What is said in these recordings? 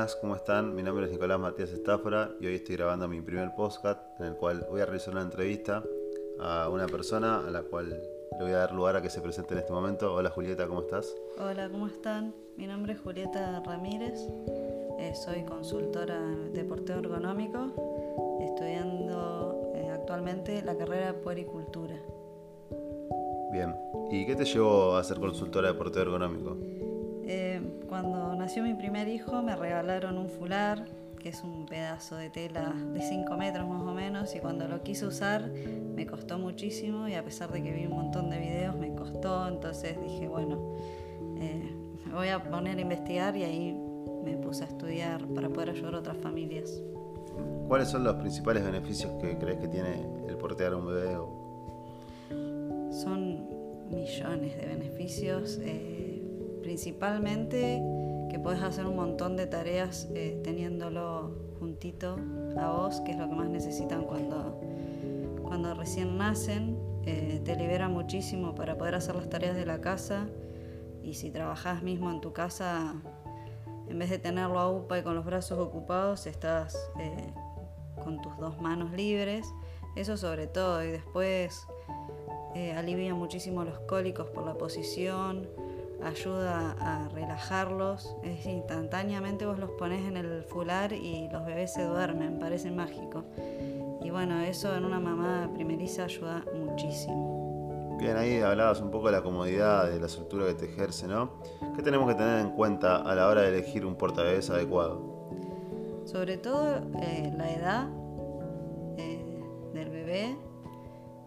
buenas, ¿cómo están? Mi nombre es Nicolás Matías Estáfora y hoy estoy grabando mi primer podcast en el cual voy a realizar una entrevista a una persona a la cual le voy a dar lugar a que se presente en este momento. Hola Julieta, ¿cómo estás? Hola, ¿cómo están? Mi nombre es Julieta Ramírez, eh, soy consultora de porteo ergonómico, estudiando eh, actualmente la carrera de puericultura. Bien, ¿y qué te llevó a ser consultora de porteo ergonómico? Cuando nació mi primer hijo me regalaron un fular, que es un pedazo de tela de 5 metros más o menos, y cuando lo quise usar me costó muchísimo y a pesar de que vi un montón de videos me costó, entonces dije, bueno, eh, me voy a poner a investigar y ahí me puse a estudiar para poder ayudar a otras familias. ¿Cuáles son los principales beneficios que crees que tiene el portear a un bebé? Son millones de beneficios. Eh, principalmente que puedes hacer un montón de tareas eh, teniéndolo juntito a vos, que es lo que más necesitan cuando, cuando recién nacen. Eh, te libera muchísimo para poder hacer las tareas de la casa y si trabajás mismo en tu casa, en vez de tenerlo a UPA y con los brazos ocupados, estás eh, con tus dos manos libres. Eso sobre todo y después alivia muchísimo los cólicos por la posición ayuda a relajarlos. Es instantáneamente vos los pones en el fular y los bebés se duermen, parece mágico. Y bueno, eso en una mamá primeriza ayuda muchísimo. Bien, ahí hablabas un poco de la comodidad, de la estructura que te ejerce, ¿no? ¿Qué tenemos que tener en cuenta a la hora de elegir un portabebés adecuado? Sobre todo eh, la edad eh, del bebé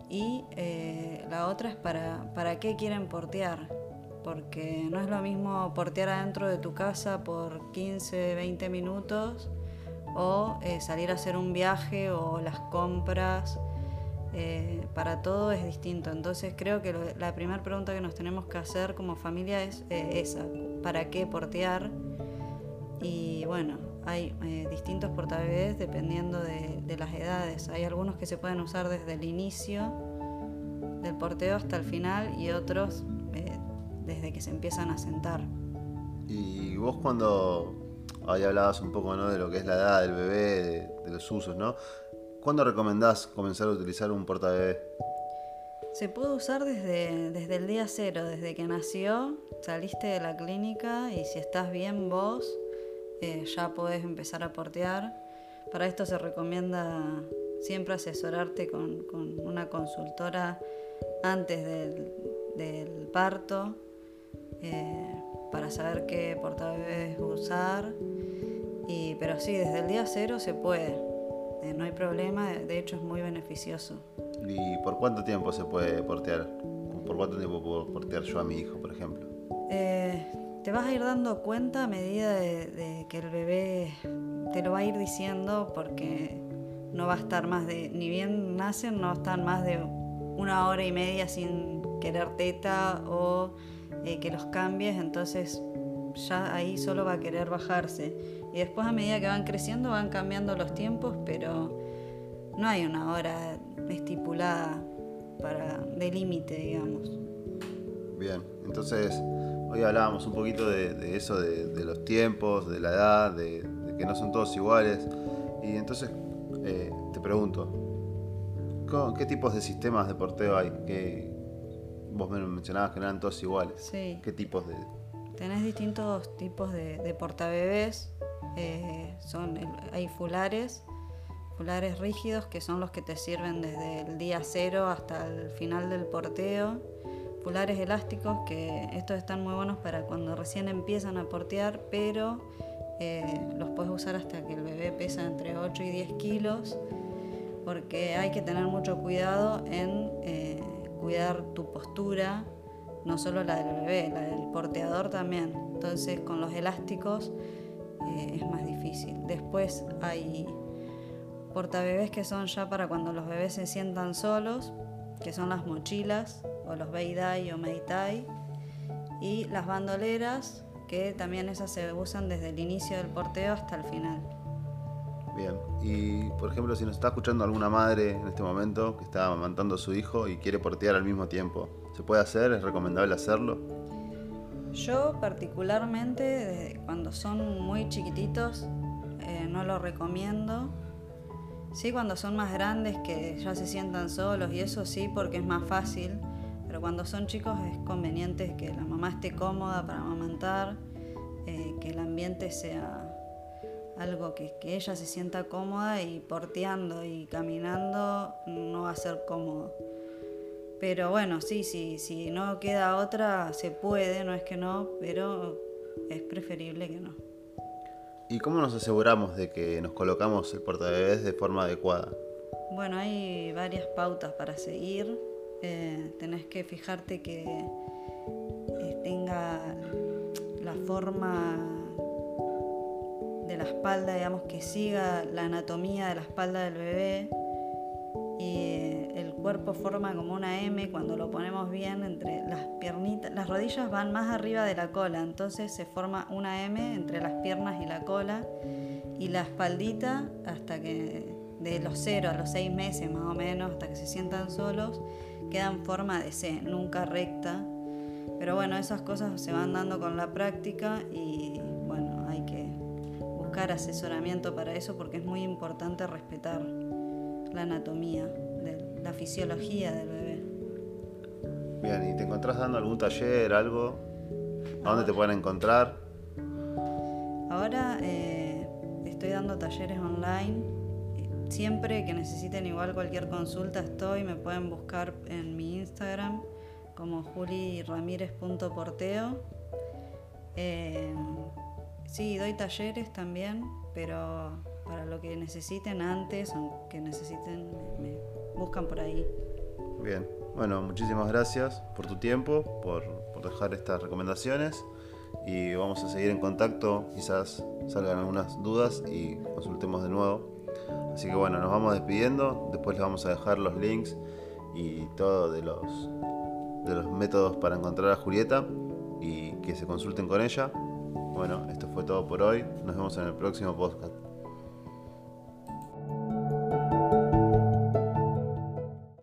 y eh, la otra es para, para qué quieren portear porque no es lo mismo portear adentro de tu casa por 15, 20 minutos o eh, salir a hacer un viaje o las compras. Eh, para todo es distinto. Entonces creo que la primera pregunta que nos tenemos que hacer como familia es eh, esa, ¿para qué portear? Y bueno, hay distintos portabebés dependiendo de, de, las edades. Hay algunos que se pueden usar desde el inicio del porteo hasta el final y otros desde que se empiezan a sentar. Y vos cuando ahí hablabas un poco ¿no? de lo que es la edad del bebé, de, los usos, ¿no? ¿Cuándo recomendás comenzar a utilizar un portabebé? Se puede usar desde, desde el día cero, desde que nació, saliste de la clínica y si estás bien vos, eh, ya podés empezar a portear. Para esto se recomienda siempre asesorarte con, con una consultora antes del, del parto eh, para saber qué portabebés usar. Y, pero sí, desde el día cero se puede, eh, no hay problema, de hecho es muy beneficioso. ¿Y por cuánto tiempo se puede portear? ¿Por cuánto tiempo puedo portear yo a mi hijo, por ejemplo? Eh, te vas a ir dando cuenta a medida de, que el bebé te lo va a ir diciendo porque no va a estar más de, ni bien nacen, no están más de una hora y media sin querer teta o que los cambies, entonces ya ahí solo va a querer bajarse. Y después a medida que van creciendo van cambiando los tiempos, pero no hay una hora estipulada para, de límite, digamos. Bien, entonces hoy hablábamos un poquito de, eso, de, los tiempos, de la edad, de, que no son todos iguales. Y entonces eh, te pregunto, ¿qué tipos de sistemas de porteo hay? ¿Qué, vos me mencionabas que eran todos iguales. Sí. ¿Qué tipos de...? Tenés distintos tipos de, de portabebés. Eh, son, hay fulares, fulares rígidos que son los que te sirven desde el día cero hasta el final del porteo. Fulares elásticos que estos están muy buenos para cuando recién empiezan a portear, pero eh, los puedes usar hasta que el bebé pesa entre 8 y 10 kilos, porque hay que tener mucho cuidado en... Eh, cuidar tu postura, no solo la del bebé, la del porteador también. Entonces con los elásticos eh, es más difícil. Después hay portabebés que son ya para cuando los bebés se sientan solos, que son las mochilas o los beidai o meitai. Y las bandoleras, que también esas se usan desde el inicio del porteo hasta el final. Bien, y por ejemplo, si nos está escuchando alguna madre en este momento que está amamantando a su hijo y quiere portear al mismo tiempo, ¿se puede hacer? ¿Es recomendable hacerlo? Yo particularmente, desde cuando son muy chiquititos, eh, no lo recomiendo. Sí, cuando son más grandes, que ya se sientan solos y eso sí, porque es más fácil. Pero cuando son chicos es conveniente que la mamá esté cómoda para amamantar, eh, que el ambiente sea algo que, que ella se sienta cómoda y porteando y caminando no va a ser cómodo. Pero bueno, sí, sí, si no queda otra, se puede, no es que no, pero es preferible que no. ¿Y cómo nos aseguramos de que nos colocamos el portabebés de forma adecuada? Bueno, hay varias pautas para seguir. Eh, tenés que fijarte que eh, tenga la forma la espalda, digamos, que siga la anatomía de la espalda del bebé y cuerpo forma como una M cuando lo ponemos bien entre las piernitas. Las rodillas van más arriba de la cola, entonces se forma una M entre las piernas y la cola. Y la espaldita, hasta que de los 0 a los 6 meses más o menos, hasta que se sientan solos, queda en forma de C, nunca recta. Pero bueno, esas cosas se van dando con la práctica y buscar asesoramiento para eso porque es muy importante respetar la anatomía la fisiología del bebé. Bien, ¿y te encontrás dando algún taller, algo? ¿A dónde te pueden encontrar? Ahora eh, estoy dando talleres online. Siempre que necesiten igual cualquier consulta estoy, me pueden buscar en mi Instagram como juliramírez.porteo. Eh, sí, doy talleres también, pero para lo que necesiten antes o que necesiten me, buscan por ahí. Bien, bueno, muchísimas gracias por tu tiempo, por, por dejar estas recomendaciones y vamos a seguir en contacto, quizás salgan algunas dudas y consultemos de nuevo. Así que bueno, nos vamos despidiendo, después les vamos a dejar los links y todo de los, de los métodos para encontrar a Julieta y que se consulten con ella. Bueno, esto fue todo por hoy, nos vemos en el próximo podcast.